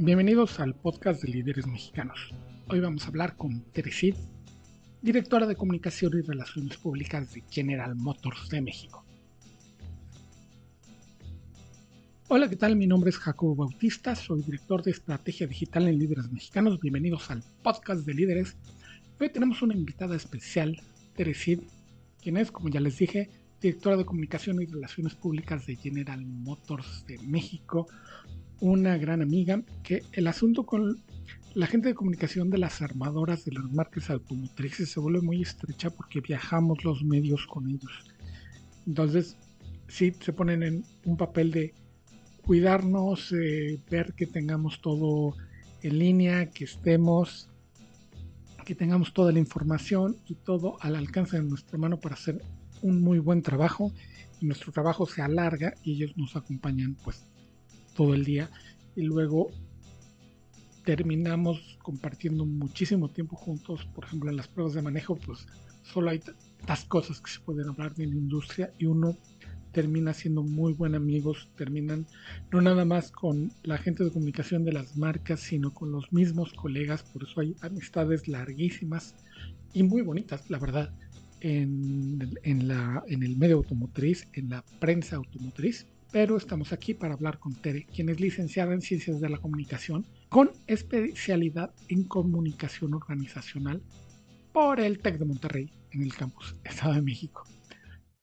Bienvenidos al podcast de líderes mexicanos. Hoy vamos a hablar con Teresid, directora de comunicación y relaciones públicas de General Motors de México. Hola, ¿qué tal? Mi nombre es Jacobo Bautista, soy director de estrategia digital en Líderes Mexicanos. Bienvenidos al podcast de líderes. Hoy tenemos una invitada especial, Teresid, quien es, como ya les dije, directora de comunicación y relaciones públicas de General Motors de México, una gran amiga, que el asunto con la gente de comunicación de las armadoras de las marcas automotrices se vuelve muy estrecha porque viajamos los medios con ellos. Entonces, sí, se ponen en un papel de cuidarnos, eh, ver que tengamos todo en línea, que estemos, que tengamos toda la información y todo al alcance de nuestra mano para hacer un muy buen trabajo. Y nuestro trabajo se alarga y ellos nos acompañan pues todo el día y luego terminamos compartiendo muchísimo tiempo juntos. Por ejemplo, en las pruebas de manejo, pues solo hay tantas cosas que se pueden hablar de la industria y uno termina siendo muy buen amigos, terminan no nada más con la gente de comunicación de las marcas, sino con los mismos colegas, por eso hay amistades larguísimas y muy bonitas, la verdad, en, en, la, en el medio automotriz, en la prensa automotriz pero estamos aquí para hablar con Tere, quien es licenciada en Ciencias de la Comunicación con especialidad en Comunicación Organizacional por el TEC de Monterrey en el campus Estado de México.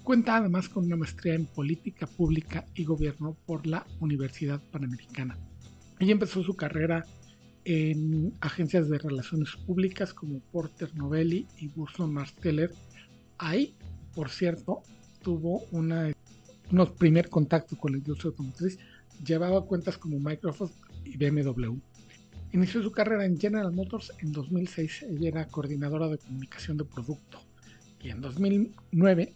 Cuenta además con una maestría en Política Pública y Gobierno por la Universidad Panamericana. Ella empezó su carrera en agencias de relaciones públicas como Porter Novelli y Burson Marsteller. Ahí, por cierto, tuvo una unos primer contacto con la industria automotriz, llevaba cuentas como Microsoft y BMW. Inició su carrera en General Motors en 2006, ella era coordinadora de comunicación de producto y en 2009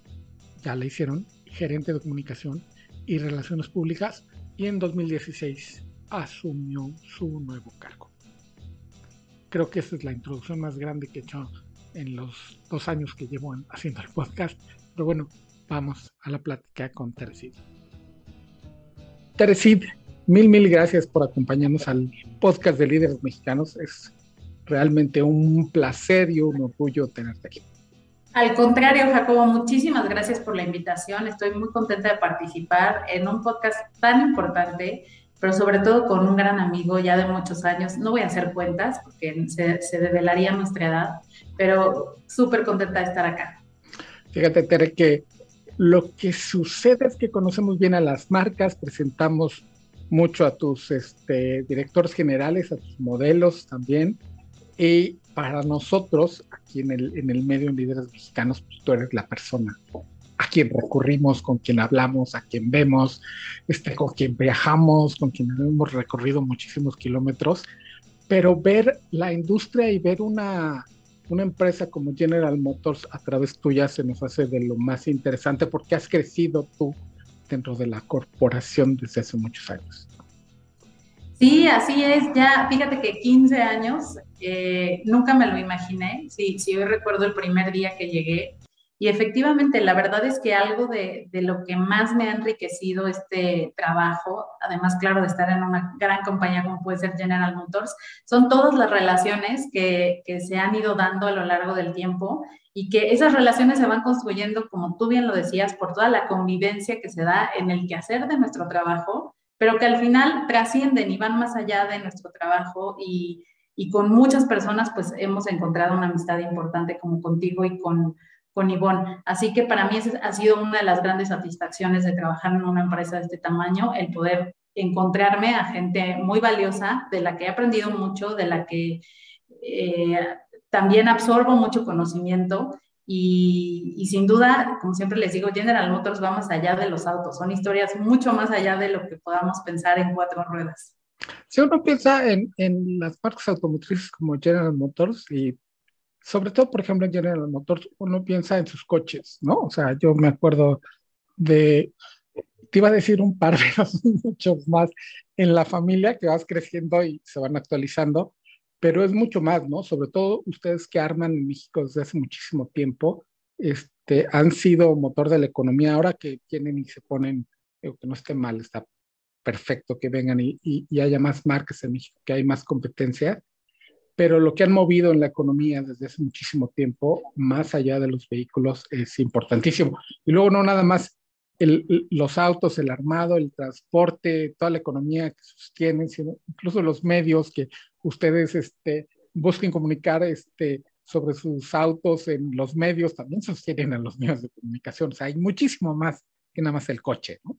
ya la hicieron gerente de comunicación y relaciones públicas y en 2016 asumió su nuevo cargo. Creo que esa es la introducción más grande que he hecho en los dos años que llevo haciendo el podcast, pero bueno, vamos a la plática con Teresid. Teresid, mil, mil gracias por acompañarnos al podcast de líderes mexicanos. Es realmente un placer y un orgullo tenerte aquí. Al contrario, Jacobo, muchísimas gracias por la invitación. Estoy muy contenta de participar en un podcast tan importante, pero sobre todo con un gran amigo ya de muchos años. No voy a hacer cuentas porque se, se develaría nuestra edad, pero súper contenta de estar acá. Fíjate, Tere, que lo que sucede es que conocemos bien a las marcas, presentamos mucho a tus este, directores generales, a tus modelos también. Y para nosotros, aquí en el, en el medio en Líderes Mexicanos, pues tú eres la persona a quien recurrimos, con quien hablamos, a quien vemos, este, con quien viajamos, con quien hemos recorrido muchísimos kilómetros. Pero ver la industria y ver una, una empresa como General Motors a través tuya se nos hace de lo más interesante porque has crecido tú dentro de la corporación desde hace muchos años. Sí, así es. Ya, fíjate que 15 años, eh, nunca me lo imaginé. Sí, sí, hoy recuerdo el primer día que llegué y efectivamente, la verdad es que algo de, lo que más me ha enriquecido este trabajo, además, claro, de estar en una gran compañía como puede ser General Motors, son todas las relaciones que, que se han ido dando a lo largo del tiempo y que esas relaciones se van construyendo, como tú bien lo decías, por toda la convivencia que se da en el quehacer de nuestro trabajo, pero que al final trascienden y van más allá de nuestro trabajo y, y con muchas personas pues hemos encontrado una amistad importante como contigo y con con Ivonne. Así que para mí ha sido una de las grandes satisfacciones de trabajar en una empresa de este tamaño, el poder encontrarme a gente muy valiosa, de la que he aprendido mucho, de la que eh, también absorbo mucho conocimiento y, y, sin duda, como siempre les digo, General Motors va más allá de los autos, son historias mucho más allá de lo que podamos pensar en cuatro ruedas. Si uno piensa en, en las marcas automotrices como General Motors y sobre todo, por ejemplo, en General Motors, uno piensa en sus coches, ¿no? O sea, yo me acuerdo de, te iba a decir un par, de muchos más en la familia que vas creciendo y se van actualizando, pero es mucho más, ¿no? Sobre todo ustedes que arman en México desde hace muchísimo tiempo, este, han sido motor de la economía, ahora que tienen y se ponen, que no esté mal, está perfecto que vengan y, y, haya más marcas en México, que hay más competencia, pero lo que han movido en la economía desde hace muchísimo tiempo, más allá de los vehículos, es importantísimo. Y luego no nada más el, los autos, el armado, el transporte, toda la economía que sostienen, sino incluso los medios que ustedes este, busquen comunicar este, sobre sus autos en los medios, también sostienen a los medios de comunicación. O sea, hay muchísimo más que nada más el coche, ¿no?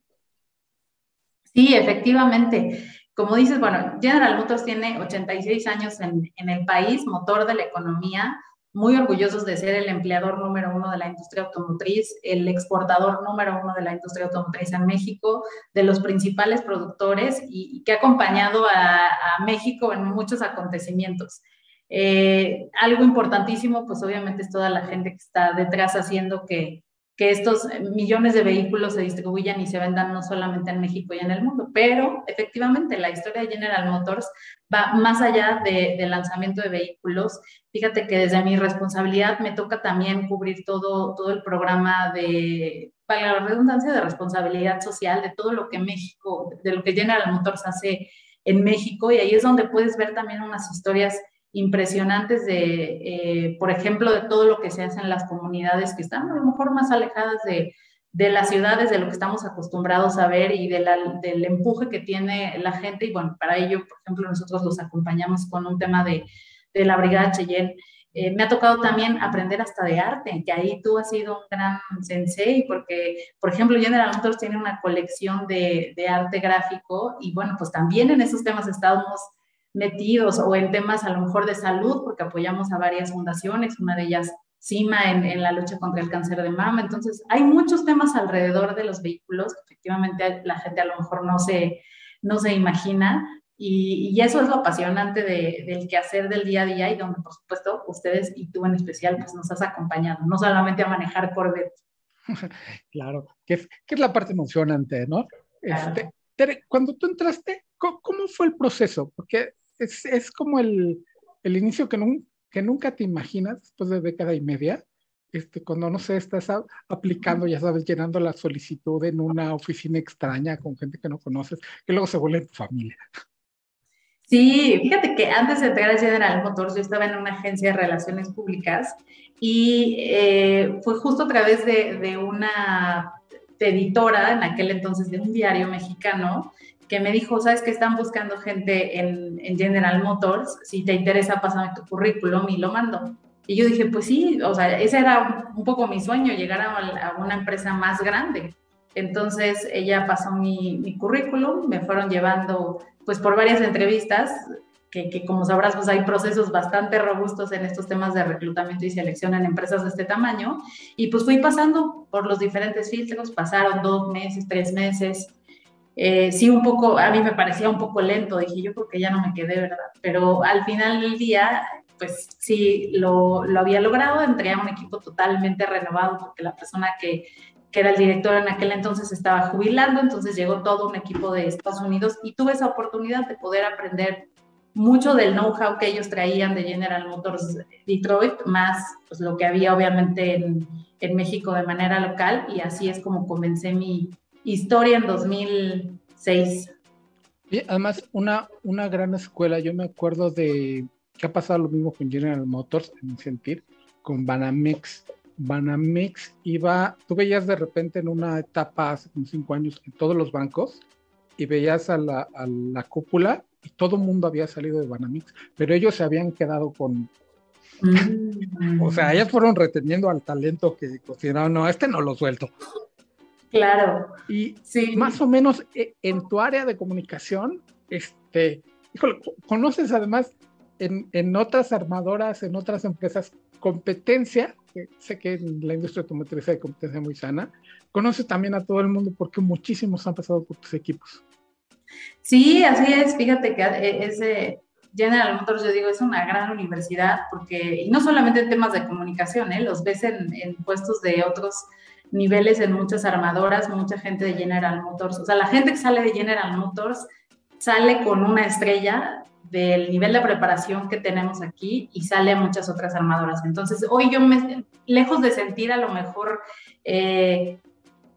Sí, efectivamente. Como dices, bueno, General Motors tiene 86 años en, el país, motor de la economía, muy orgullosos de ser el empleador número uno de la industria automotriz, el exportador número uno de la industria automotriz en México, de los principales productores y, que ha acompañado a, a, México en muchos acontecimientos. Eh, algo importantísimo, pues obviamente es toda la gente que está detrás haciendo que, que estos millones de vehículos se distribuyan y se vendan no solamente en México y en el mundo, pero efectivamente la historia de General Motors va más allá de, del lanzamiento de vehículos. Fíjate que desde mi responsabilidad me toca también cubrir todo, todo el programa de, para la redundancia, de responsabilidad social, de todo lo que México, de lo que General Motors hace en México, y ahí es donde puedes ver también unas historias impresionantes de, eh, por ejemplo, de todo lo que se hace en las comunidades que están a lo mejor más alejadas de, de las ciudades, de lo que estamos acostumbrados a ver y de del empuje que tiene la gente. Y bueno, para ello, por ejemplo, nosotros los acompañamos con un tema de, de la Brigada Cheyenne. Eh, me ha tocado también aprender hasta de arte, que ahí tú has sido un gran sensei, porque, por ejemplo, General Motors tiene una colección de, de arte gráfico y bueno, pues también en esos temas estamos metidos o en temas a lo mejor de salud, porque apoyamos a varias fundaciones, una de ellas CIMA en, la lucha contra el cáncer de mama. Entonces, hay muchos temas alrededor de los vehículos que efectivamente la gente a lo mejor no se, no se imagina. Y, eso es lo apasionante de, del quehacer del día a día y donde, por supuesto, ustedes y tú en especial, pues nos has acompañado, no solamente a manejar Corvette. Claro, que es, que es la parte emocionante, ¿no? Este, cuando tú entraste, ¿cómo, fue el proceso? Porque es, como el, inicio que, que nunca te imaginas después de década y media, este, cuando no sé, estás aplicando, ya sabes, llenando la solicitud en una oficina extraña con gente que no conoces, que luego se vuelve tu familia. Sí, fíjate que antes de entrar a General Motors yo estaba en una agencia de relaciones públicas y eh, fue justo a través de, de una editora, en aquel entonces de un diario mexicano, que me dijo, sabes que están buscando gente en, General Motors, si te interesa, pásame tu currículum y lo mando. Y yo dije, pues sí, o sea, ese era un, poco mi sueño, llegar a, una empresa más grande. Entonces ella pasó mi, mi, currículum, me fueron llevando pues por varias entrevistas, que, que, como sabrás pues hay procesos bastante robustos en estos temas de reclutamiento y selección en empresas de este tamaño, y pues fui pasando por los diferentes filtros, pasaron dos meses, tres meses, eh, sí, un poco, a mí me parecía un poco lento, dije yo porque ya no me quedé, ¿verdad? Pero al final del día, pues sí, lo, lo había logrado, entré a un equipo totalmente renovado porque la persona que, que era el director en aquel entonces estaba jubilando, entonces llegó todo un equipo de Estados Unidos y tuve esa oportunidad de poder aprender mucho del know-how que ellos traían de General Motors Detroit, más pues, lo que había obviamente en, en México de manera local y así es como comencé mi, historia en 2006. Y además, una, una gran escuela, yo me acuerdo de que ha pasado lo mismo con General Motors, en sentir, con Banamex. Banamex iba, tú veías de repente en una etapa hace como cinco años en todos los bancos y veías a la, a la cúpula y todo el mundo había salido de Banamex, pero ellos se habían quedado con, mm. o sea, ellos fueron reteniendo al talento que consideraron, no, este no lo suelto. Claro. Y sí. más o menos eh, en tu área de comunicación, este, híjole, conoces además en, en, otras armadoras, en otras empresas, competencia, que sé que en la industria automotriz hay competencia muy sana, conoces también a todo el mundo porque muchísimos han pasado por tus equipos. Sí, así es. Fíjate que eh, ese General Motors, yo digo, es una gran universidad porque, y no solamente en temas de comunicación, ¿eh? los ves en, en puestos de otros niveles en muchas armadoras, mucha gente de General Motors. O sea, la gente que sale de General Motors sale con una estrella del nivel de preparación que tenemos aquí y sale muchas otras armadoras. Entonces, hoy yo me, lejos de sentir a lo mejor eh,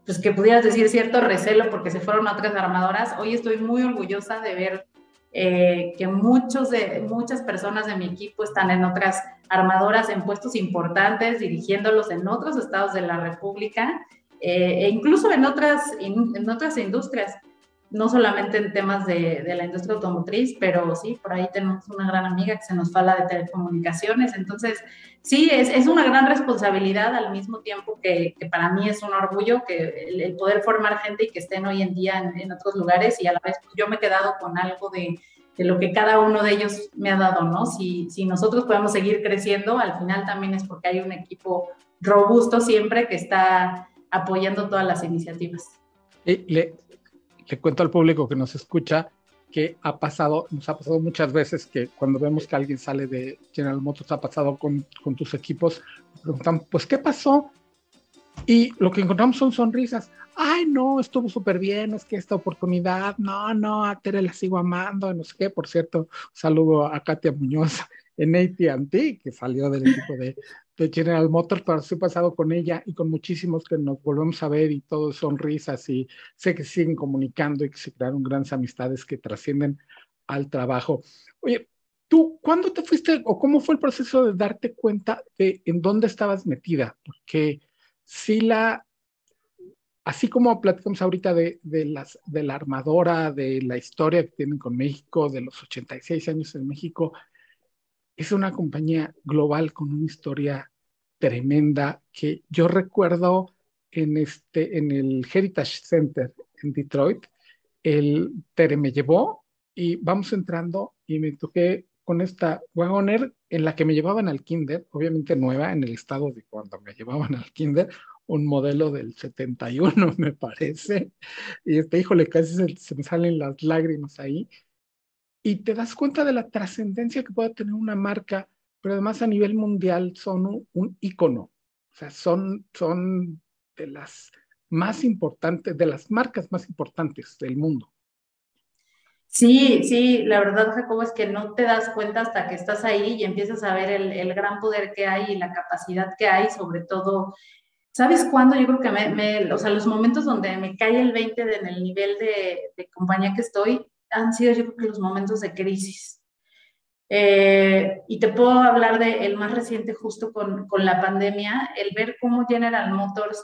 pues que pudieras decir cierto recelo porque se fueron a otras armadoras, hoy estoy muy orgullosa de ver eh, que muchos de, muchas personas de mi equipo están en otras armadoras en puestos importantes, dirigiéndolos en otros estados de la República eh, e incluso en otras, en otras industrias no solamente en temas de, la industria automotriz, pero sí, por ahí tenemos una gran amiga que se nos fala de telecomunicaciones. Entonces, sí, es, es una gran responsabilidad al mismo tiempo que, para mí es un orgullo que el, poder formar gente y que estén hoy en día en, en otros lugares y a la vez pues, yo me he quedado con algo de, de, lo que cada uno de ellos me ha dado, ¿no? Si, si nosotros podemos seguir creciendo, al final también es porque hay un equipo robusto siempre que está apoyando todas las iniciativas. le, le cuento al público que nos escucha que ha pasado, nos ha pasado muchas veces que cuando vemos que alguien sale de General Motors, ha pasado con, con tus equipos, preguntan, pues, ¿qué pasó? Y lo que encontramos son sonrisas. Ay, no, estuvo súper bien, es que esta oportunidad, no, no, a Tere la sigo amando, no sé qué. Por cierto, saludo a Katia Muñoz en AT&T, que salió del equipo de, de General Motors, pero sí he pasado con ella y con muchísimos que nos volvemos a ver y todo son risas y sé que siguen comunicando y que se crearon grandes amistades que trascienden al trabajo. Oye, ¿tú cuándo te fuiste o cómo fue el proceso de darte cuenta de en dónde estabas metida? Porque si la, así como platicamos ahorita de, de, las, de la armadora, de la historia que tienen con México, de los 86 años en México, es una compañía global con una historia tremenda que yo recuerdo en, este, en el Heritage Center en Detroit. El Tere me llevó y vamos entrando y me toqué con esta Wagoner en la que me llevaban al kinder, obviamente nueva en el estado de cuando me llevaban al kinder, un modelo del 71 me parece. Y este, híjole, casi se, me salen las lágrimas ahí y te das cuenta de la trascendencia que puede tener una marca, pero además a nivel mundial son un, un ícono, o sea, son, son de las más importantes, de las marcas más importantes del mundo. Sí, sí, la verdad, Jacobo, es que no te das cuenta hasta que estás ahí y empiezas a ver el, gran poder que hay y la capacidad que hay, sobre todo ¿Sabes cuándo? Yo creo que me, o sea, los momentos donde me cae el 20 de, en el nivel de, compañía que estoy, han sido yo creo que los momentos de crisis. Eh, y te puedo hablar de el más reciente justo con, con, la pandemia, el ver cómo General Motors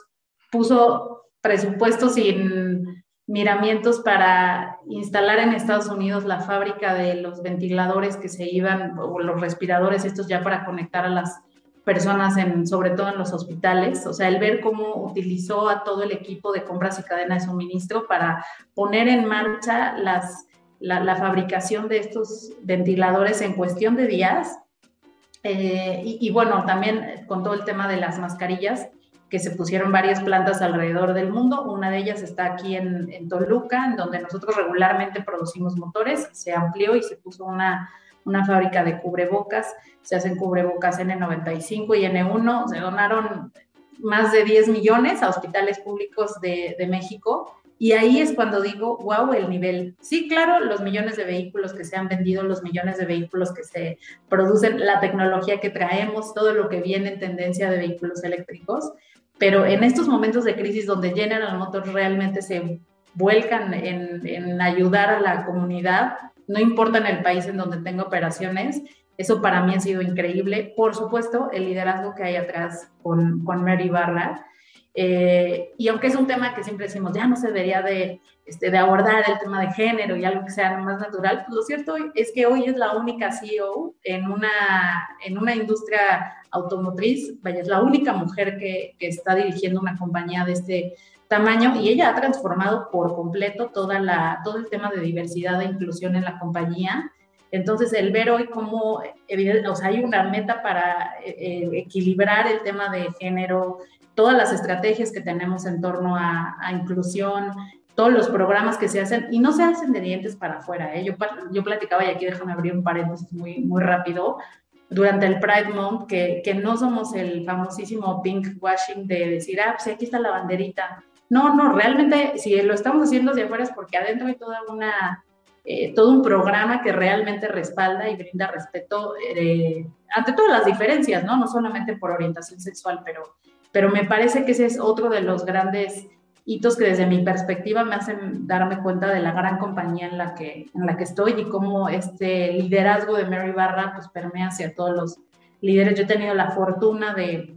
puso presupuestos sin miramientos para instalar en Estados Unidos la fábrica de los ventiladores que se iban, o los respiradores, estos ya para conectar a las personas, en, sobre todo en los hospitales, o sea, el ver cómo utilizó a todo el equipo de compras y cadena de suministro para poner en marcha las la, fabricación de estos ventiladores en cuestión de días. Eh, y, bueno, también con todo el tema de las mascarillas, que se pusieron varias plantas alrededor del mundo. Una de ellas está aquí en, Toluca, en donde nosotros regularmente producimos motores. Se amplió y se puso una, una fábrica de cubrebocas. Se hacen cubrebocas N95 y N1. Se donaron más de 10 millones a hospitales públicos de, de México y ahí es cuando digo, wow, el nivel. Sí, claro, los millones de vehículos que se han vendido, los millones de vehículos que se producen, la tecnología que traemos, todo lo que viene en tendencia de vehículos eléctricos, pero en estos momentos de crisis donde General Motors realmente se vuelcan en, en ayudar a la comunidad, no importa en el país en donde tenga operaciones, eso para mí ha sido increíble. Por supuesto, el liderazgo que hay atrás con, con Mary Barra, eh, y aunque es un tema que siempre decimos, ya no se debería de, este, de, abordar el tema de género y algo que sea más natural, pues lo cierto es que hoy es la única CEO en una, en una industria automotriz, vaya, es la única mujer que, que está dirigiendo una compañía de este tamaño y ella ha transformado por completo toda la, todo el tema de diversidad e inclusión en la compañía. Entonces, el ver hoy cómo o sea, hay una meta para eh, eh, equilibrar el tema de género, todas las estrategias que tenemos en torno a, a, inclusión, todos los programas que se hacen, y no se hacen de dientes para afuera. ¿eh? Yo, yo platicaba, y aquí déjame abrir un paréntesis muy, muy rápido, durante el Pride Month, que, que no somos el famosísimo pink washing de decir, ah, pues aquí está la banderita. No, no, realmente si lo estamos haciendo de afuera es porque adentro hay toda una, eh, todo un programa que realmente respalda y brinda respeto eh, ante todas las diferencias, ¿no? No solamente por orientación sexual, pero pero me parece que ese es otro de los grandes hitos que desde mi perspectiva me hacen darme cuenta de la gran compañía en la que, en la que estoy y cómo este liderazgo de Mary Barra pues permea hacia todos los líderes. Yo he tenido la fortuna de,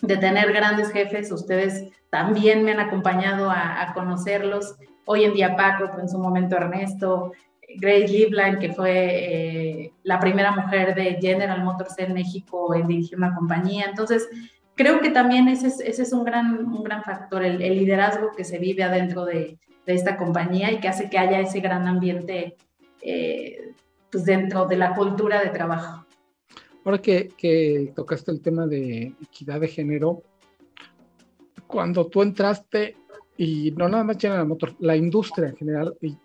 de tener grandes jefes, ustedes también me han acompañado a, conocerlos. Hoy en día Paco, en su momento Ernesto, Grace Livland, que fue eh, la primera mujer de General Motors en México en dirigir una compañía. Entonces, creo que también ese es, ese es un, gran, un gran factor, el, liderazgo que se vive adentro de, de, esta compañía y que hace que haya ese gran ambiente eh, pues dentro de la cultura de trabajo. Ahora que, que tocaste el tema de equidad de género, cuando tú entraste, y no nada más General Motors, la industria en general, y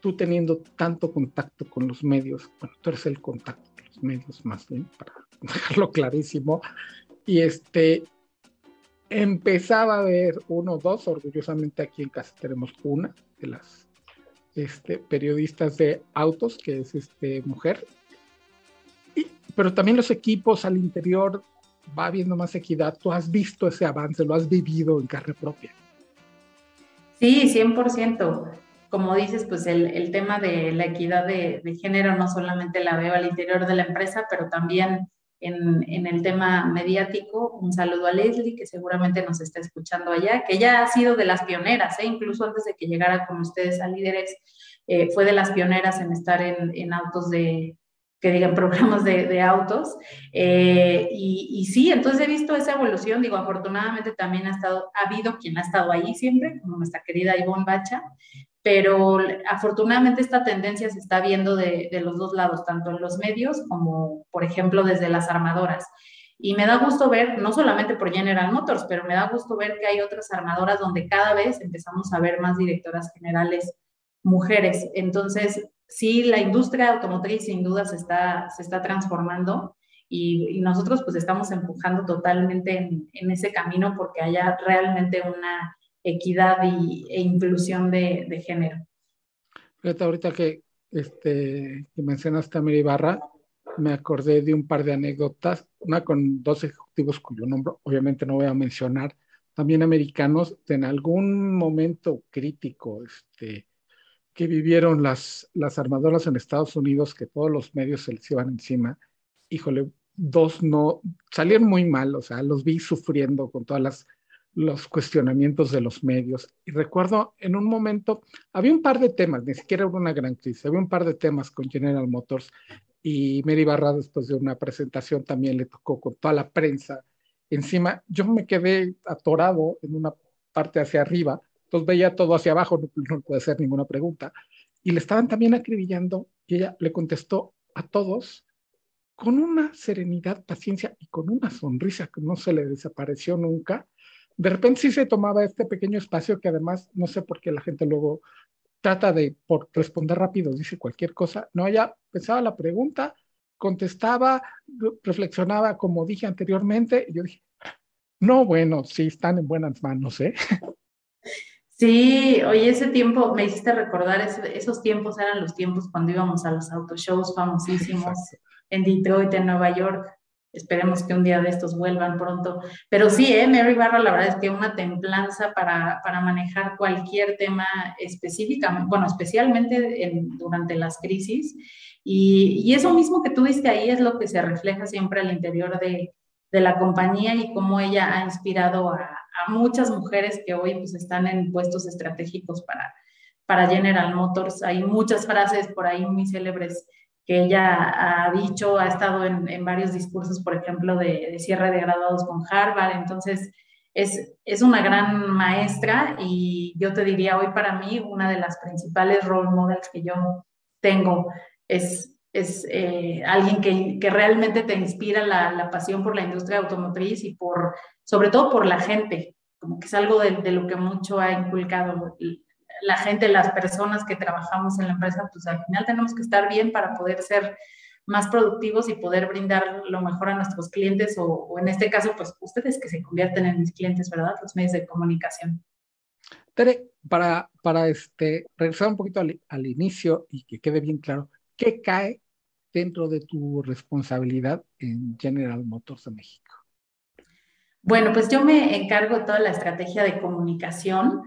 tú teniendo tanto contacto con los medios, bueno, tú eres el contacto con los medios más bien, para dejarlo clarísimo, y este, empezaba a ver uno, dos, orgullosamente aquí en casa tenemos una de las este, periodistas de autos, que es este, mujer, y, pero también los equipos al interior va habiendo más equidad. Tú has visto ese avance, lo has vivido en carne propia. Sí, 100%. Como dices, pues el, el tema de la equidad de, de, género no solamente la veo al interior de la empresa, pero también en, el tema mediático. Un saludo a Leslie, que seguramente nos está escuchando allá, que ya ha sido de las pioneras, ¿eh? incluso antes de que llegara con ustedes a Líderes, eh, fue de las pioneras en estar en, autos de, que digan programas de, autos. Eh, y, y, sí, entonces he visto esa evolución, digo, afortunadamente también ha estado, ha habido quien ha estado ahí siempre, como nuestra querida Ivonne Bacha, pero afortunadamente esta tendencia se está viendo de, los dos lados, tanto en los medios como, por ejemplo, desde las armadoras. Y me da gusto ver, no solamente por General Motors, pero me da gusto ver que hay otras armadoras donde cada vez empezamos a ver más directoras generales mujeres. Entonces, sí, la industria automotriz sin duda se está, se está transformando y, nosotros pues estamos empujando totalmente en, en ese camino porque haya realmente una equidad y, e inclusión de, de, género. Fíjate, ahorita que, este, que mencionaste a Mary Barra, me acordé de un par de anécdotas, una con dos ejecutivos cuyo nombre obviamente no voy a mencionar, también americanos, en algún momento crítico este, que vivieron las, las armadoras en Estados Unidos, que todos los medios se les iban encima, híjole, dos no, salieron muy mal, o sea, los vi sufriendo con todas las los cuestionamientos de los medios. Y recuerdo en un momento, había un par de temas, ni siquiera hubo una gran crisis, había un par de temas con General Motors y Mary Barra después de una presentación también le tocó con toda la prensa encima. Yo me quedé atorado en una parte hacia arriba, entonces veía todo hacia abajo, no, no puede hacer ninguna pregunta. Y le estaban también acribillando y ella le contestó a todos con una serenidad, paciencia y con una sonrisa que no se le desapareció nunca de repente sí se tomaba este pequeño espacio que además no sé por qué la gente luego trata de por responder rápido, dice cualquier cosa. No, ella pensaba la pregunta, contestaba, reflexionaba como dije anteriormente, y yo dije, no, bueno, sí, están en buenas manos, ¿eh? Sí, oye, ese tiempo me hiciste recordar, esos tiempos eran los tiempos cuando íbamos a los autoshows famosísimos en Detroit, en Nueva York. Esperemos que un día de estos vuelvan pronto. Pero sí, ¿eh? Mary Barra, la verdad es que una templanza para, para manejar cualquier tema específicamente, bueno, especialmente en, durante las crisis. Y, y, eso mismo que tú diste ahí es lo que se refleja siempre al interior de, de la compañía y cómo ella ha inspirado a, a, muchas mujeres que hoy pues, están en puestos estratégicos para, para General Motors. Hay muchas frases por ahí muy célebres que ella ha dicho, ha estado en, varios discursos, por ejemplo, de, cierre de graduados con Harvard, entonces es, es una gran maestra y yo te diría hoy para mí una de las principales role models que yo tengo es, es eh, alguien que, que, realmente te inspira la, la, pasión por la industria automotriz y por, sobre todo por la gente, como que es algo de, de lo que mucho ha inculcado la gente, las personas que trabajamos en la empresa, pues al final tenemos que estar bien para poder ser más productivos y poder brindar lo mejor a nuestros clientes o, en este caso, pues ustedes que se convierten en mis clientes, ¿verdad? Los medios de comunicación. Tere, para, para este, regresar un poquito al, al inicio y que quede bien claro, ¿qué cae dentro de tu responsabilidad en General Motors de México? Bueno, pues yo me encargo de toda la estrategia de comunicación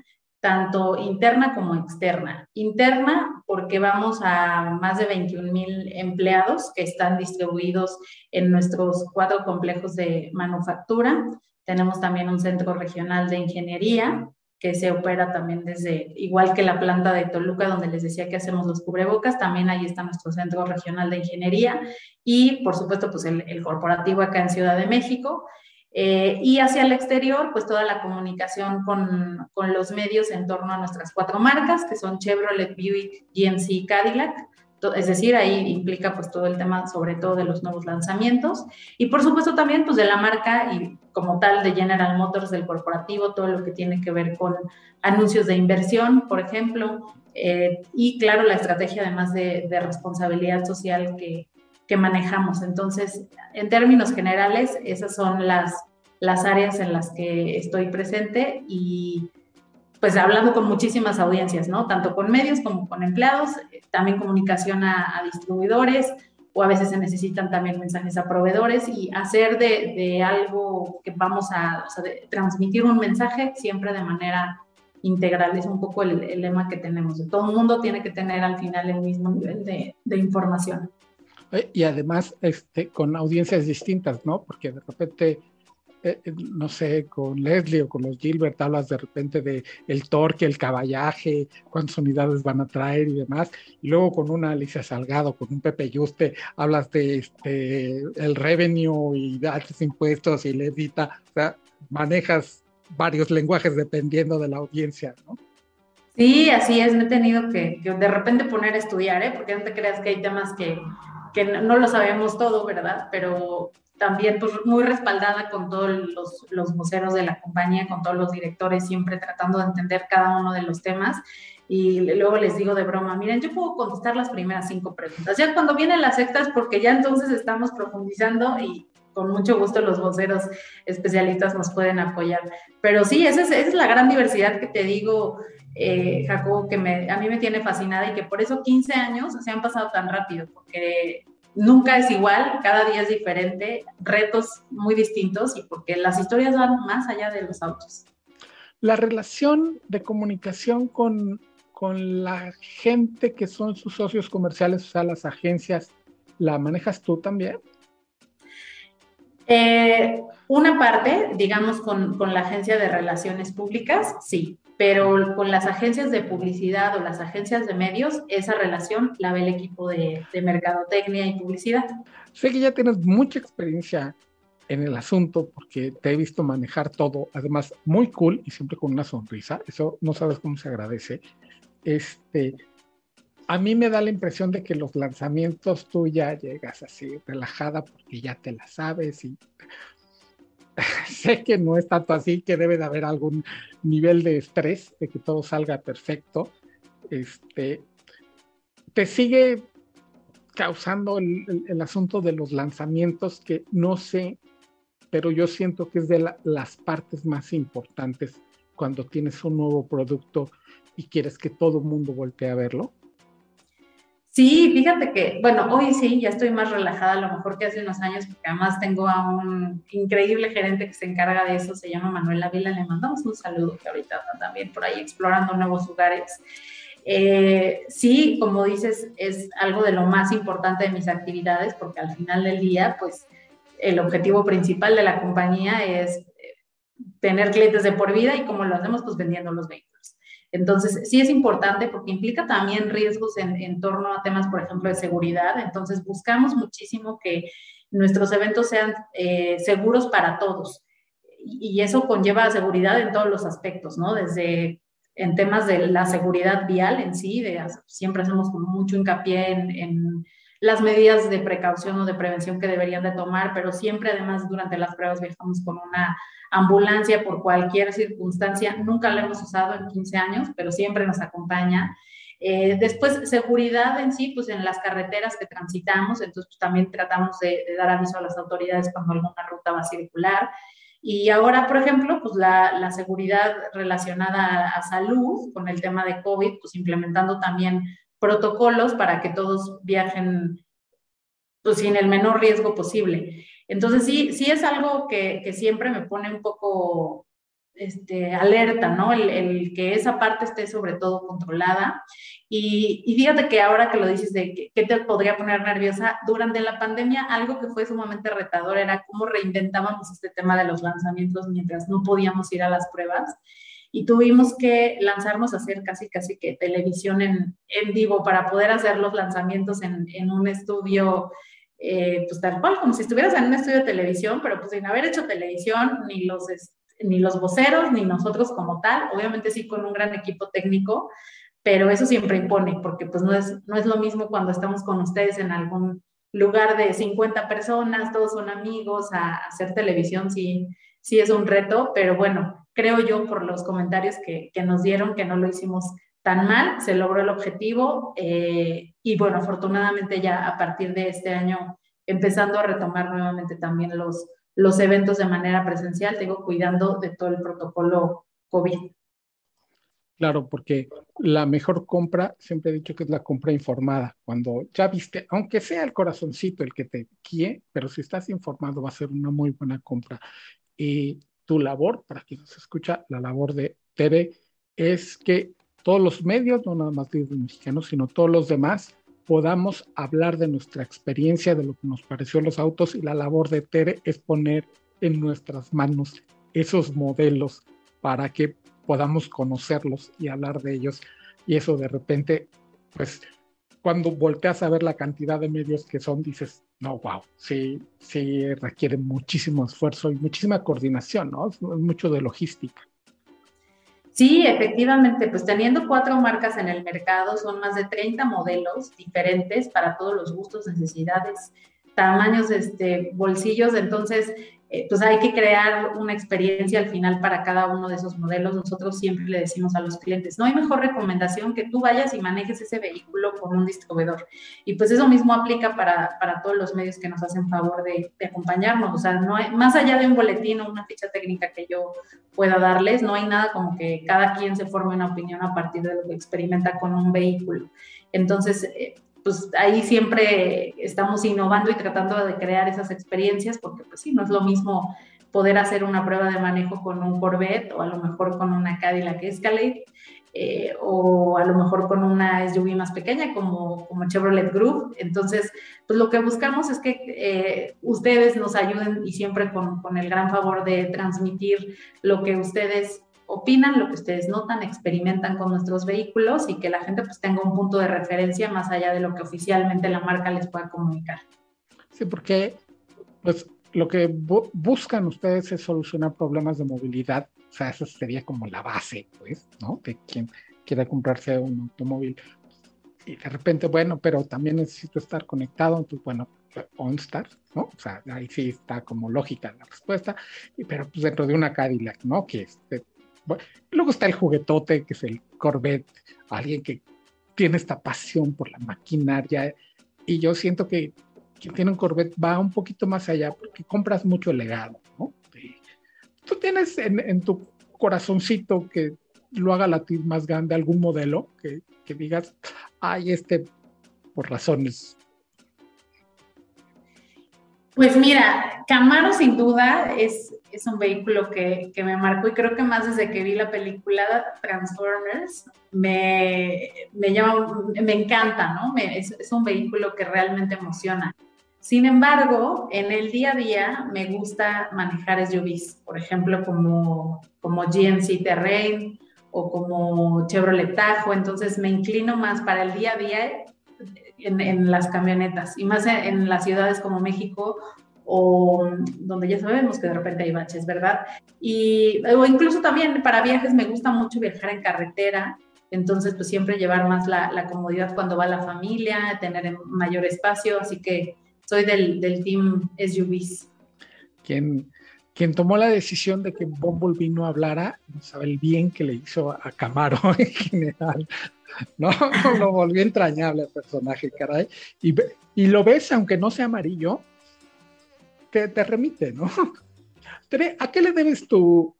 tanto interna como externa. Interna porque vamos a más de 21 mil empleados que están distribuidos en nuestros cuatro complejos de manufactura. Tenemos también un centro regional de ingeniería que se opera también desde, igual que la planta de Toluca, donde les decía que hacemos los cubrebocas, también ahí está nuestro centro regional de ingeniería y, por supuesto, pues el, el corporativo acá en Ciudad de México. Eh, y hacia el exterior, pues toda la comunicación con, con, los medios en torno a nuestras cuatro marcas, que son Chevrolet, Buick, GMC y Cadillac. Es decir, ahí implica pues todo el tema sobre todo de los nuevos lanzamientos y por supuesto también pues de la marca y como tal de General Motors del corporativo, todo lo que tiene que ver con anuncios de inversión, por ejemplo, eh, y claro, la estrategia además de, de responsabilidad social que, que manejamos. Entonces, en términos generales, esas son las, las áreas en las que estoy presente y pues hablando con muchísimas audiencias, ¿no? Tanto con medios como con empleados, también comunicación a, distribuidores o a veces se necesitan también mensajes a proveedores y hacer de, de algo que vamos a, o sea, transmitir un mensaje siempre de manera integral. Es un poco el, el, lema que tenemos. Todo el mundo tiene que tener al final el mismo nivel de, de información. Eh, y además este, con audiencias distintas, ¿no? Porque de repente, eh, eh, no sé, con Leslie o con los Gilbert hablas de repente de el torque, el caballaje, cuántas unidades van a traer y demás, y luego con una Alicia Salgado, con un Pepe Yuste, hablas de este, el revenue y datos impuestos y le edita, o sea, manejas varios lenguajes dependiendo de la audiencia, ¿no? Sí, así es, me he tenido que, de repente poner a estudiar, ¿eh? porque no te creas que hay temas que, que no, lo sabemos todo, ¿verdad? Pero también pues, muy respaldada con todos los, los voceros de la compañía, con todos los directores, siempre tratando de entender cada uno de los temas. Y luego les digo de broma, miren, yo puedo contestar las primeras cinco preguntas. Ya cuando vienen las sextas, porque ya entonces estamos profundizando y con mucho gusto los voceros especialistas nos pueden apoyar. Pero sí, esa es, esa es la gran diversidad que te digo, eh, Jacobo, que me, a mí me tiene fascinada y que por eso 15 años se han pasado tan rápido, porque nunca es igual, cada día es diferente, retos muy distintos y porque las historias van más allá de los autos. La relación de comunicación con, con la gente que son sus socios comerciales, o sea, las agencias, ¿la manejas tú también? Eh, una parte, digamos, con, con, la agencia de relaciones públicas, sí, pero con las agencias de publicidad o las agencias de medios, esa relación la ve el equipo de, mercadotecnia y publicidad. Sé que ya tienes mucha experiencia en el asunto porque te he visto manejar todo, además muy cool y siempre con una sonrisa, eso no sabes cómo se agradece. Este, a mí me da la impresión de que los lanzamientos tú ya llegas así relajada porque ya te la sabes y sé que no es tanto así, que debe de haber algún nivel de estrés, de que todo salga perfecto. Este, te sigue causando el, asunto de los lanzamientos que no sé, pero yo siento que es de la, las partes más importantes cuando tienes un nuevo producto y quieres que todo el mundo voltee a verlo. Sí, fíjate que, bueno, hoy sí, ya estoy más relajada a lo mejor que hace unos años, porque además tengo a un increíble gerente que se encarga de eso, se llama Manuel Ávila, le mandamos un saludo que ahorita anda también por ahí explorando nuevos lugares. Eh, sí, como dices, es algo de lo más importante de mis actividades, porque al final del día, pues el objetivo principal de la compañía es eh, tener clientes de por vida y como lo hacemos, pues vendiendo los vehículos. Entonces, sí es importante porque implica también riesgos en, en, torno a temas, por ejemplo, de seguridad. Entonces, buscamos muchísimo que nuestros eventos sean eh, seguros para todos. Y, y, eso conlleva seguridad en todos los aspectos, ¿no? Desde en temas de la seguridad vial en sí, de, siempre hacemos mucho hincapié en, en las medidas de precaución o de prevención que deberían de tomar, pero siempre además durante las pruebas viajamos con una ambulancia por cualquier circunstancia. Nunca la hemos usado en 15 años, pero siempre nos acompaña. Eh, después, seguridad en sí, pues en las carreteras que transitamos, entonces pues, también tratamos de, dar aviso a las autoridades cuando alguna ruta va a circular. Y ahora, por ejemplo, pues la, la seguridad relacionada a, a, salud con el tema de COVID, pues implementando también protocolos para que todos viajen pues, sin el menor riesgo posible. Entonces, sí, sí es algo que, que siempre me pone un poco este, alerta, ¿no? El, que esa parte esté sobre todo controlada. Y, fíjate que ahora que lo dices de qué te podría poner nerviosa, durante la pandemia algo que fue sumamente retador era cómo reinventábamos este tema de los lanzamientos mientras no podíamos ir a las pruebas. Y tuvimos que lanzarnos a hacer casi, casi que televisión en, en vivo para poder hacer los lanzamientos en, en un estudio eh, pues tal cual, como si estuvieras en un estudio de televisión, pero pues sin haber hecho televisión, ni los, ni los voceros, ni nosotros como tal, obviamente sí con un gran equipo técnico, pero eso siempre impone, porque pues no es, no es lo mismo cuando estamos con ustedes en algún lugar de 50 personas, todos son amigos, a, hacer televisión sí, sí es un reto, pero bueno, creo yo por los comentarios que, nos dieron que no lo hicimos tan mal, se logró el objetivo eh, y bueno, afortunadamente ya a partir de este año empezando a retomar nuevamente también los, los eventos de manera presencial, digo, cuidando de todo el protocolo COVID. Claro, porque la mejor compra, siempre he dicho que es la compra informada. Cuando ya viste, aunque sea el corazoncito el que te quiere, pero si estás informado va a ser una muy buena compra. Y tu labor, para quien nos escucha, la labor de TV es que todos los medios, no nada más de mexicanos, sino todos los demás, podamos hablar de nuestra experiencia, de lo que nos pareció los autos y la labor de Tere es poner en nuestras manos esos modelos para que podamos conocerlos y hablar de ellos. Y eso de repente, pues cuando volteas a ver la cantidad de medios que son, dices, no, wow, sí, sí requiere muchísimo esfuerzo y muchísima coordinación, ¿no? Es mucho de logística. Sí, efectivamente, pues teniendo cuatro marcas en el mercado, son más de 30 modelos diferentes para todos los gustos, necesidades, tamaños, este, bolsillos. Entonces, eh, pues hay que crear una experiencia al final para cada uno de esos modelos. Nosotros siempre le decimos a los clientes, no hay mejor recomendación que tú vayas y manejes ese vehículo con un distribuidor. Y pues eso mismo aplica para, para todos los medios que nos hacen favor de, de, acompañarnos. O sea, no hay, más allá de un boletín o una ficha técnica que yo pueda darles, no hay nada como que cada quien se forme una opinión a partir de lo que experimenta con un vehículo. Entonces, eh, pues ahí siempre estamos innovando y tratando de crear esas experiencias, porque pues sí, no es lo mismo poder hacer una prueba de manejo con un Corvette o a lo mejor con una Cadillac Escalade eh, o a lo mejor con una SUV más pequeña como, como Chevrolet Groove. Entonces, pues lo que buscamos es que eh, ustedes nos ayuden y siempre con, con el gran favor de transmitir lo que ustedes opinan, lo que ustedes notan, experimentan con nuestros vehículos y que la gente pues tenga un punto de referencia más allá de lo que oficialmente la marca les pueda comunicar. Sí, porque pues lo que buscan ustedes es solucionar problemas de movilidad, o sea, eso sería como la base, pues, ¿no? De quien quiera comprarse un automóvil. Y de repente, bueno, pero también necesito estar conectado, entonces, bueno, OnStar, ¿no? O sea, ahí sí está como lógica la respuesta, pero pues dentro de una Cadillac, ¿no? Que luego está el juguetote, que es el Corvette, alguien que tiene esta pasión por la maquinaria. Y yo siento que quien tiene un Corvette va un poquito más allá porque compras mucho legado, ¿no? Tú tienes en, tu corazoncito que lo haga latir más grande algún modelo que, que digas, ay, este, por razones pues mira, Camaro sin duda es, es un vehículo que, me marcó y creo que más desde que vi la película Transformers me, me, llama, me encanta, ¿no? es, un vehículo que realmente emociona. Sin embargo, en el día a día me gusta manejar SUVs, por ejemplo, como, como GMC Terrain o como Chevrolet Tahoe, entonces me inclino más para el día a día en, las camionetas y más en, las ciudades como México o donde ya sabemos que de repente hay baches, ¿verdad? Y, o incluso también para viajes me gusta mucho viajar en carretera, entonces pues siempre llevar más la, la comodidad cuando va la familia, tener mayor espacio, así que soy del, del team SUVs. Quien, quien tomó la decisión de que Bumblebee no hablara, sabe el bien que le hizo a Camaro en general. ¿no? lo volvió entrañable el personaje, caray. Y, lo ves, aunque no sea amarillo, te, te remite, ¿no? ¿A qué le debes tu,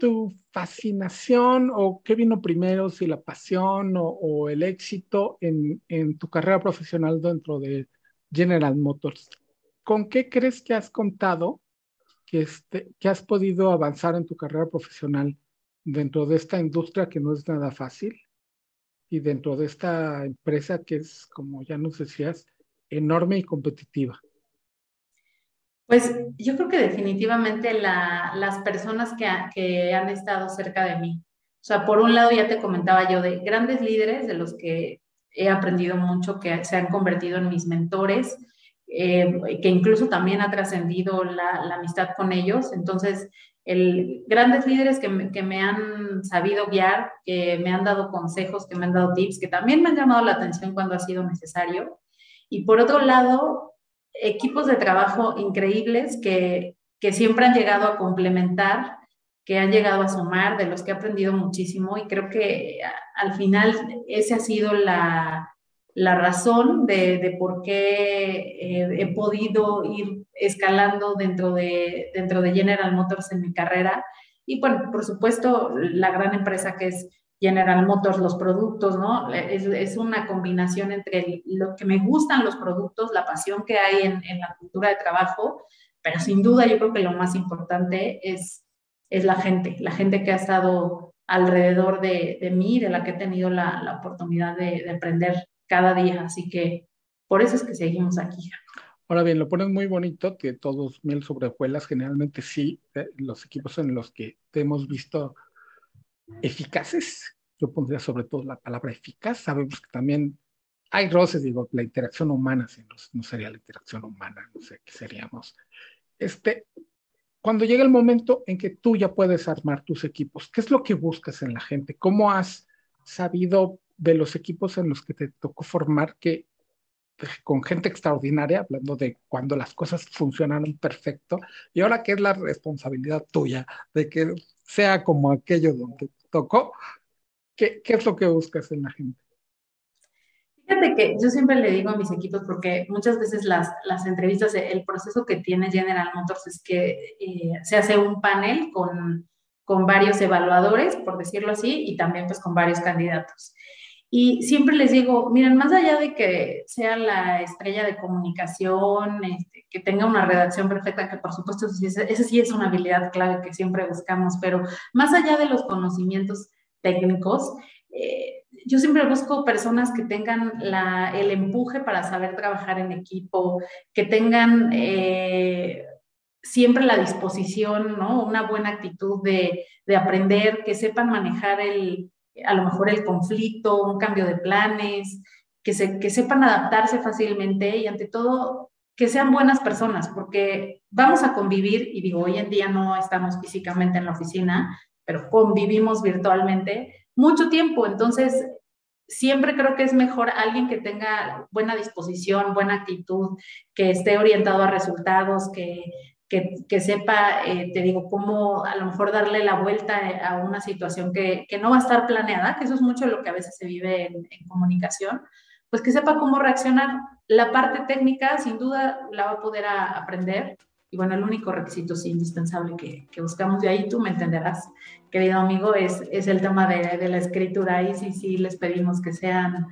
tu fascinación o qué vino primero, si la pasión o, el éxito en, en, tu carrera profesional dentro de General Motors? ¿Con qué crees que has contado que, este, que has podido avanzar en tu carrera profesional dentro de esta industria que no es nada fácil y dentro de esta empresa que es, como ya nos decías, enorme y competitiva? Pues yo creo que definitivamente las personas que, que han estado cerca de mí. O sea, por un lado ya te comentaba yo de grandes líderes de los que he aprendido mucho, que se han convertido en mis mentores, eh, que incluso también ha trascendido la, la, amistad con ellos. Entonces, el, grandes líderes que me, que me, han sabido guiar, que me han dado consejos, que me han dado tips, que también me han llamado la atención cuando ha sido necesario. Y por otro lado, equipos de trabajo increíbles que, que siempre han llegado a complementar, que han llegado a sumar, de los que he aprendido muchísimo y creo que al final esa ha sido la, la razón de, de, por qué eh, he podido ir escalando dentro de, dentro de General Motors en mi carrera. Y bueno, por supuesto, la gran empresa que es General Motors, los productos, ¿no? Es, es una combinación entre lo que me gustan los productos, la pasión que hay en, en, la cultura de trabajo, pero sin duda yo creo que lo más importante es, es la gente, la gente que ha estado alrededor de, de mí, de la que he tenido la, la oportunidad de, de aprender cada día. Así que por eso es que seguimos aquí. Ahora bien, lo pones muy bonito, que todos miel sobre generalmente sí, eh, los equipos en los que te hemos visto eficaces, yo pondría sobre todo la palabra eficaz, sabemos que también hay roces, digo, la interacción humana, si no, no sería la interacción humana, no sé qué seríamos. Este, cuando llega el momento en que tú ya puedes armar tus equipos, ¿qué es lo que buscas en la gente? ¿Cómo has sabido de los equipos en los que te tocó formar que con gente extraordinaria, hablando de cuando las cosas funcionaron perfecto, y ahora que es la responsabilidad tuya de que sea como aquello donde tocó, ¿qué, ¿qué, es lo que buscas en la gente? Fíjate que yo siempre le digo a mis equipos, porque muchas veces las, las entrevistas, el proceso que tiene General Motors es que eh, se hace un panel con, con varios evaluadores, por decirlo así, y también pues con varios candidatos. Y siempre les digo, miren, más allá de que sea la estrella de comunicación, este, que tenga una redacción perfecta, que por supuesto esa sí es una habilidad clave que siempre buscamos, pero más allá de los conocimientos técnicos, eh, yo siempre busco personas que tengan la, el empuje para saber trabajar en equipo, que tengan eh, siempre la disposición, ¿no? Una buena actitud de, de aprender, que sepan manejar el, a lo mejor el conflicto, un cambio de planes, que, se, que sepan adaptarse fácilmente y ante todo que sean buenas personas, porque vamos a convivir, y digo, hoy en día no estamos físicamente en la oficina, pero convivimos virtualmente mucho tiempo, entonces siempre creo que es mejor alguien que tenga buena disposición, buena actitud, que esté orientado a resultados, que, que, sepa, eh, te digo, cómo a lo mejor darle la vuelta a una situación que, que, no va a estar planeada, que eso es mucho lo que a veces se vive en, en, comunicación, pues que sepa cómo reaccionar. La parte técnica, sin duda, la va a poder a, aprender. Y bueno, el único requisito sí indispensable que, que, buscamos, de ahí tú me entenderás, querido amigo, es, es el tema de, de la escritura. Ahí sí, sí les pedimos que sean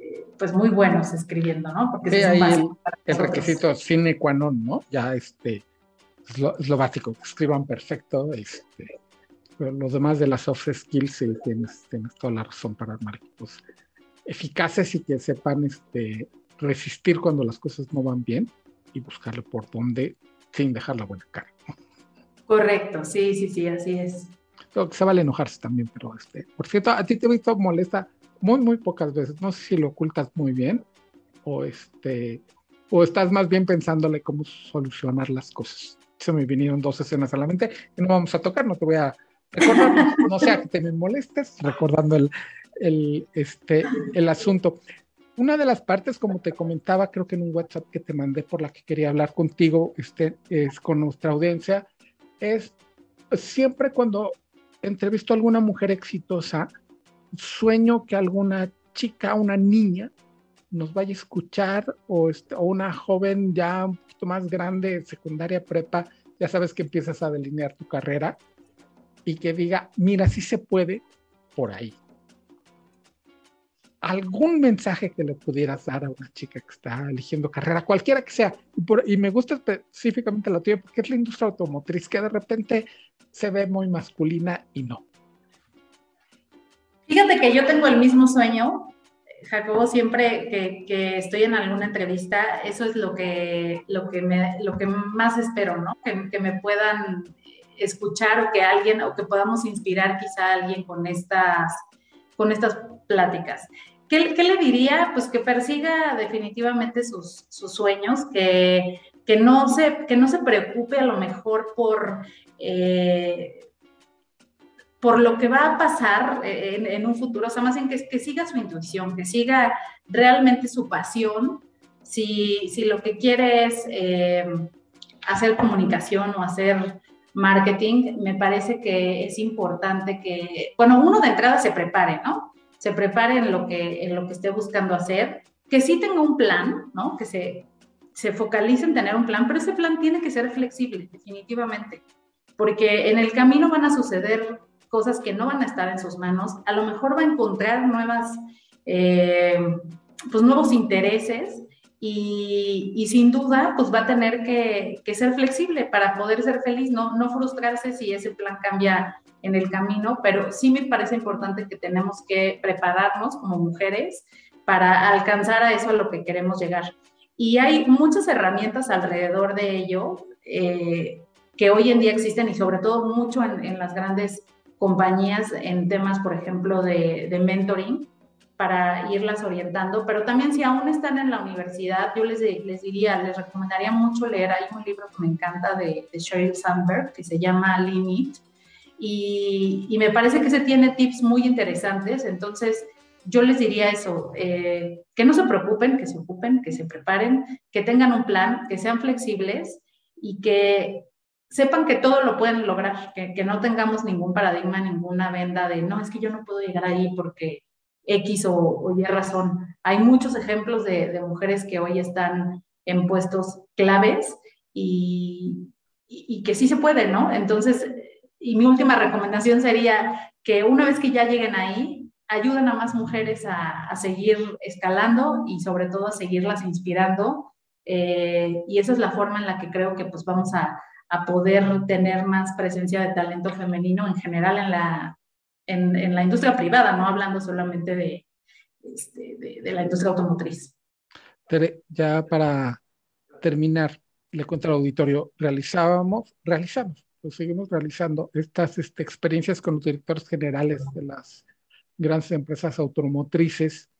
eh, pues muy buenos escribiendo, ¿no? Porque sí, es ahí el, requisito sine qua non, ¿no? Ya este es lo, es lo básico, escriban perfecto. Este, pero los demás de las soft skills sí tienes, tienes toda la razón para armar equipos eficaces y que sepan este, resistir cuando las cosas no van bien y buscarle por dónde sin dejar la buena cara. Correcto, sí, sí, sí, así es. Creo que se vale enojarse también, pero este, por cierto, a ti te he visto molesta muy, muy pocas veces. No sé si lo ocultas muy bien o este, o estás más bien pensándole cómo solucionar las cosas se me vinieron dos escenas a la mente que no vamos a tocar, no te voy a recordar, no sea que te me molestes recordando el, el, este, el asunto. Una de las partes, como te comentaba, creo que en un WhatsApp que te mandé por la que quería hablar contigo, este, es con nuestra audiencia, es siempre cuando entrevisto a alguna mujer exitosa, sueño que alguna chica, una niña, nos vaya a escuchar o, o una joven ya un poquito más grande, secundaria, prepa, ya sabes que empiezas a delinear tu carrera y que diga, mira, sí se puede por ahí. algún mensaje que le pudieras dar a una chica que está eligiendo carrera, cualquiera que sea. Y, me gusta específicamente la tuya porque es la industria automotriz que de repente se ve muy masculina y no. Fíjate que yo tengo el mismo sueño, Jacobo, siempre que, estoy en alguna entrevista, eso es lo que, lo que, me, lo que más espero, ¿no? Que, me puedan escuchar o que alguien, o que podamos inspirar quizá a alguien con estas, con estas pláticas. ¿Qué, le diría? Pues que persiga definitivamente sus, sueños, que, que, no se, que no se preocupe a lo mejor por, eh, por lo que va a pasar en, un futuro, o sea, más bien que, que siga su intuición, que siga realmente su pasión. Si, si lo que quiere es eh, hacer comunicación o hacer marketing, me parece que es importante que, bueno, uno de entrada se prepare, ¿no? se prepare en lo que, en lo que esté buscando hacer, que sí tenga un plan, ¿no? Que se, se focalice en tener un plan, pero ese plan tiene que ser flexible, definitivamente, porque en el camino van a suceder cosas que no van a estar en sus manos, a lo mejor va a encontrar nuevas, eh, pues nuevos intereses y, y, sin duda pues va a tener que, que, ser flexible para poder ser feliz, no, no frustrarse si ese plan cambia en el camino, pero sí me parece importante que tenemos que prepararnos como mujeres para alcanzar a eso a lo que queremos llegar. Y hay muchas herramientas alrededor de ello eh, que hoy en día existen y sobre todo mucho en, las grandes compañías en temas, por ejemplo, de, mentoring para irlas orientando, pero también si aún están en la universidad, yo les, les diría, les recomendaría mucho leer, hay un libro que me encanta de, de Sheryl Sandberg que se llama Limit, y, me parece que se tiene tips muy interesantes, entonces yo les diría eso, eh, que no se preocupen, que se ocupen, que se preparen, que tengan un plan, que sean flexibles y que sepan que todo lo pueden lograr, que, no tengamos ningún paradigma, ninguna venda de, no, es que yo no puedo llegar ahí porque X o, Y razón. Hay muchos ejemplos de, de, mujeres que hoy están en puestos claves y, y, que sí se puede, ¿no? Entonces, y mi última recomendación sería que una vez que ya lleguen ahí, ayuden a más mujeres a, seguir escalando y sobre todo a seguirlas inspirando. Eh, y esa es la forma en la que creo que pues vamos a, poder tener más presencia de talento femenino en general en la, en, la industria privada, no hablando solamente de, este, de, de, la industria automotriz. Tere, ya para terminar, le cuento al auditorio, realizábamos, realizamos seguimos realizando estas este, experiencias con los directores generales de las grandes empresas automotrices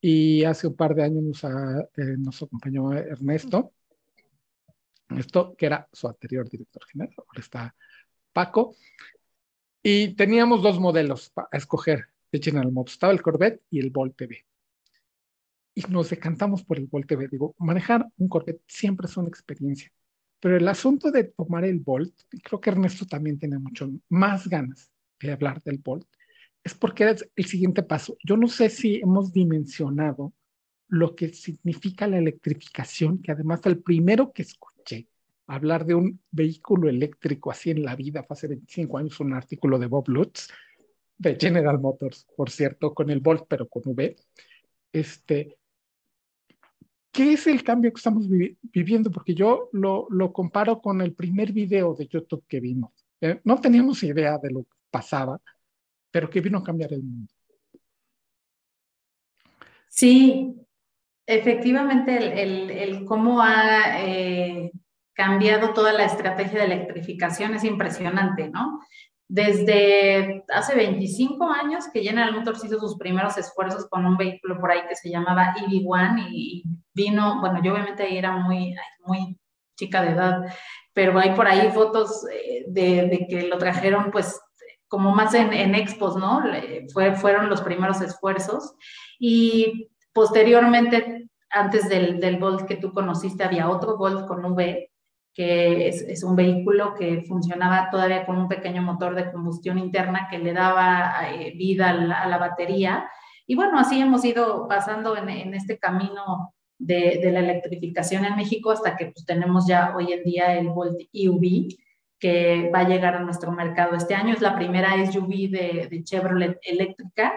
y hace un par de años nos, eh, nos acompañó Ernesto, esto que era su anterior director general, ahora está Paco, y teníamos dos modelos a escoger de General Motors, estaba el Corvette y el Volt TV. Y nos decantamos por el Volt TV. Digo, manejar un Corvette siempre es una experiencia. Pero el asunto de tomar el Volt, y creo que Ernesto también tiene mucho más ganas de hablar del Volt, es porque es el siguiente paso. Yo no sé si hemos dimensionado lo que significa la electrificación, que además el primero que escuché hablar de un vehículo eléctrico así en la vida, fue hace 25 años un artículo de Bob Lutz, de General Motors, por cierto, con el Volt, pero con V, este, ¿Qué es el cambio que estamos viviendo? Porque yo lo, lo, comparo con el primer video de YouTube que vimos. Eh, no teníamos idea de lo que pasaba, pero que vino a cambiar el mundo. Sí, efectivamente, el, el, cómo ha eh, cambiado toda la estrategia de electrificación es impresionante, ¿no? desde hace 25 años que General Motors hizo sus primeros esfuerzos con un vehículo por ahí que se llamaba EV1 y vino, bueno, yo obviamente ahí era muy, muy chica de edad, pero hay por ahí fotos eh, de, que lo trajeron pues como más en, en expos, ¿no? Fue, fueron los primeros esfuerzos y posteriormente, antes del, del Volt que tú conociste, había otro Volt con V que es, un vehículo que funcionaba todavía con un pequeño motor de combustión interna que le daba eh, vida a la, batería. Y bueno, así hemos ido pasando en, este camino de, la electrificación en México hasta que pues, tenemos ya hoy en día el Volt EUV, que va a llegar a nuestro mercado este año. Es la primera SUV de, de Chevrolet eléctrica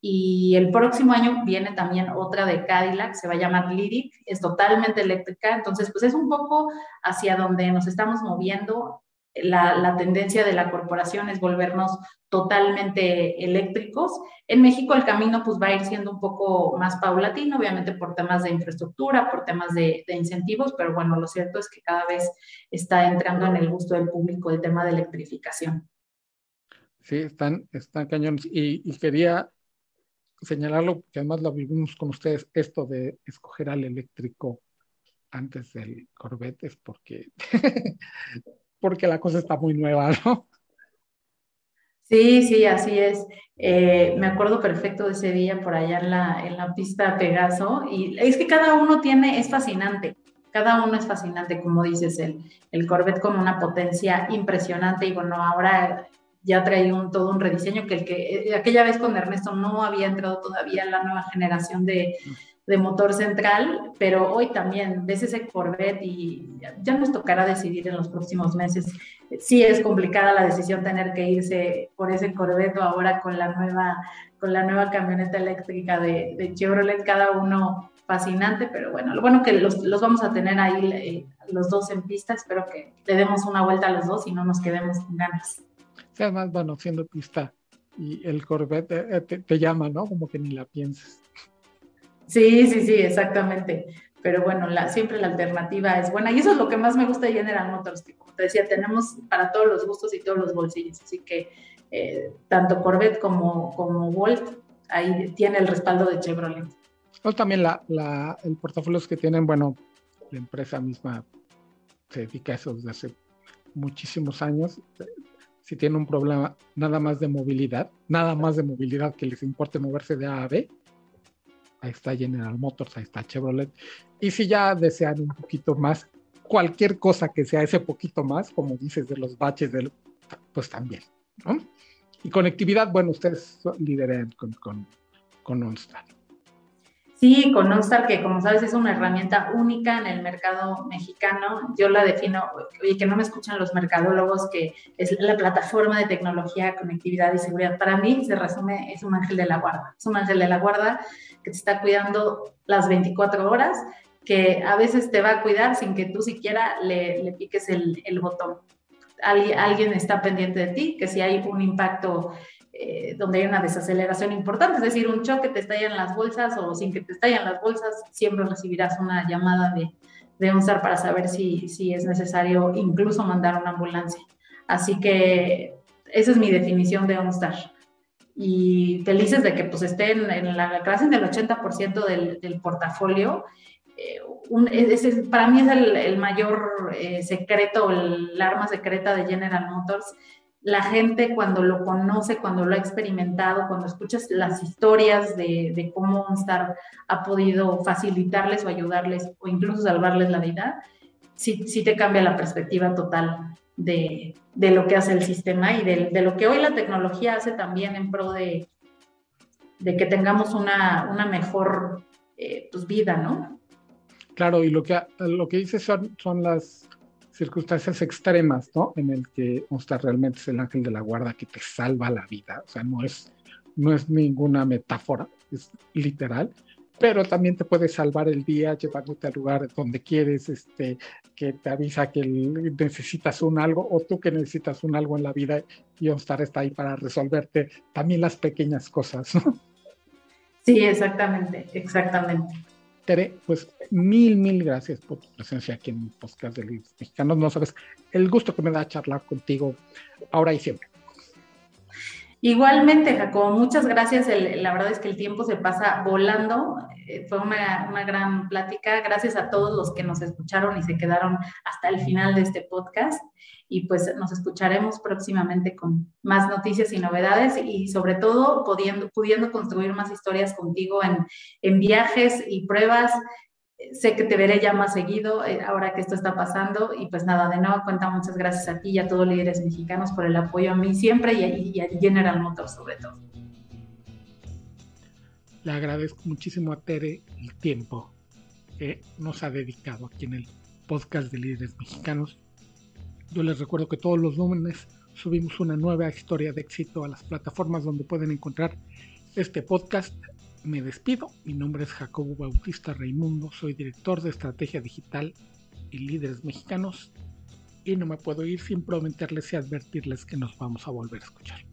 Y el próximo año viene también otra de Cadillac, se va a llamar Lyric, es totalmente eléctrica, entonces pues es un poco hacia donde nos estamos moviendo. La, la, tendencia de la corporación es volvernos totalmente eléctricos. En México el camino pues va a ir siendo un poco más paulatino, obviamente por temas de infraestructura, por temas de, de incentivos, pero bueno, lo cierto es que cada vez está entrando en el gusto del público el tema de electrificación. Sí, están, están cañones. Y, y quería señalarlo, que además lo vivimos con ustedes, esto de escoger al eléctrico antes del Corvette es porque, porque la cosa está muy nueva, ¿no? Sí, sí, así es. Eh, me acuerdo perfecto de ese día por allá en la, en la pista Pegaso y es que cada uno tiene, es fascinante. Cada uno es fascinante, como dices, el, el Corvette como una potencia impresionante y bueno, ahora ya trae un, todo un rediseño que el que eh, aquella vez con Ernesto no había entrado todavía la nueva generación de, de motor central, pero hoy también ves ese Corvette y ya nos tocará decidir en los próximos meses. Sí es complicada la decisión tener que irse por ese Corvette o ahora con la nueva, con la nueva camioneta eléctrica de, de Chevrolet, cada uno fascinante, pero bueno, lo bueno que los, los vamos a tener ahí eh, los dos en pista, espero que le demos una vuelta a los dos y no nos quedemos con ganas además, bueno, siendo pista y el Corvette eh, te, llama, ¿no? Como que ni la pienses. Sí, sí, sí, exactamente. Pero bueno, la, siempre la alternativa es buena. Y eso es lo que más me gusta de General Motors, que como te decía, tenemos para todos los gustos y todos los bolsillos. Así que eh, tanto Corvette como, como Volt, ahí tiene el respaldo de Chevrolet. O también la, la, el portafolio que tienen, bueno, la empresa misma se dedica a eso desde hace muchísimos años si tienen un problema nada más de movilidad, nada más de movilidad que les importe moverse de A a B, ahí está General Motors, ahí está Chevrolet. Y si ya desean un poquito más, cualquier cosa que sea ese poquito más, como dices, de los baches, del, pues también. Y conectividad, bueno, ustedes lideran con, con, con OnStar. Sí, con OnStar, que como sabes es una herramienta única en el mercado mexicano. Yo la defino, y que no me escuchan los mercadólogos, que es la plataforma de tecnología, conectividad y seguridad. Para mí se resume, es un ángel de la guarda. Es un ángel de la guarda que te está cuidando las 24 horas, que a veces te va a cuidar sin que tú siquiera le, le piques el, el botón. Alguien, alguien está pendiente de ti, que si hay un impacto eh, donde hay una desaceleración importante, es decir, un choque te estallan las bolsas o sin que te estallan las bolsas, siempre recibirás una llamada de, de OnStar para saber si, si es necesario incluso mandar una ambulancia. Así que esa es mi definición de OnStar. Y felices de que pues estén en la clase del 80% del, del portafolio. Eh, un, para mí es el, el mayor eh, secreto, el arma secreta de General Motors, la gente cuando lo conoce, cuando lo ha experimentado, cuando escuchas las historias de, cómo OnStar ha podido facilitarles o ayudarles o incluso salvarles la vida, sí, sí te cambia la perspectiva total de, lo que hace el sistema y de, lo que hoy la tecnología hace también en pro de, de que tengamos una, una mejor eh, pues, vida, ¿no? Claro, y lo que, lo que dices son, son las circunstancias extremas, ¿no? En el que OnStar realmente es el ángel de la guarda que te salva la vida. O sea, no es, no es ninguna metáfora, es literal. Pero también te puede salvar el día llevándote al lugar donde quieres, este, que te avisa que necesitas un algo o tú que necesitas un algo en la vida y OnStar está ahí para resolverte también las pequeñas cosas, ¿no? Sí, exactamente, exactamente. Tere, pues mil, mil gracias por tu presencia aquí en el podcast de Líderes Mexicanos. No sabes el gusto que me da charlar contigo ahora y siempre. Igualmente, Jacobo, muchas gracias. la verdad es que el tiempo se pasa volando. Eh, fue una, una, gran plática. Gracias a todos los que nos escucharon y se quedaron hasta el final de este podcast y pues nos escucharemos próximamente con más noticias y novedades y sobre todo pudiendo, pudiendo construir más historias contigo en, en viajes y pruebas. Sé que te veré ya más seguido eh, ahora que esto está pasando y pues nada, de nuevo cuenta muchas gracias a ti y a todos líderes mexicanos por el apoyo a mí siempre y a, y a General Motors sobre todo. Le agradezco muchísimo a Tere el tiempo que nos ha dedicado aquí en el podcast de líderes mexicanos yo les recuerdo que todos los lunes subimos una nueva historia de éxito a las plataformas donde pueden encontrar este podcast me despido. Mi nombre es Jacobo Bautista Raimundo, soy director de estrategia digital y líderes mexicanos y no me puedo ir sin prometerles y advertirles que nos vamos a volver a escuchar.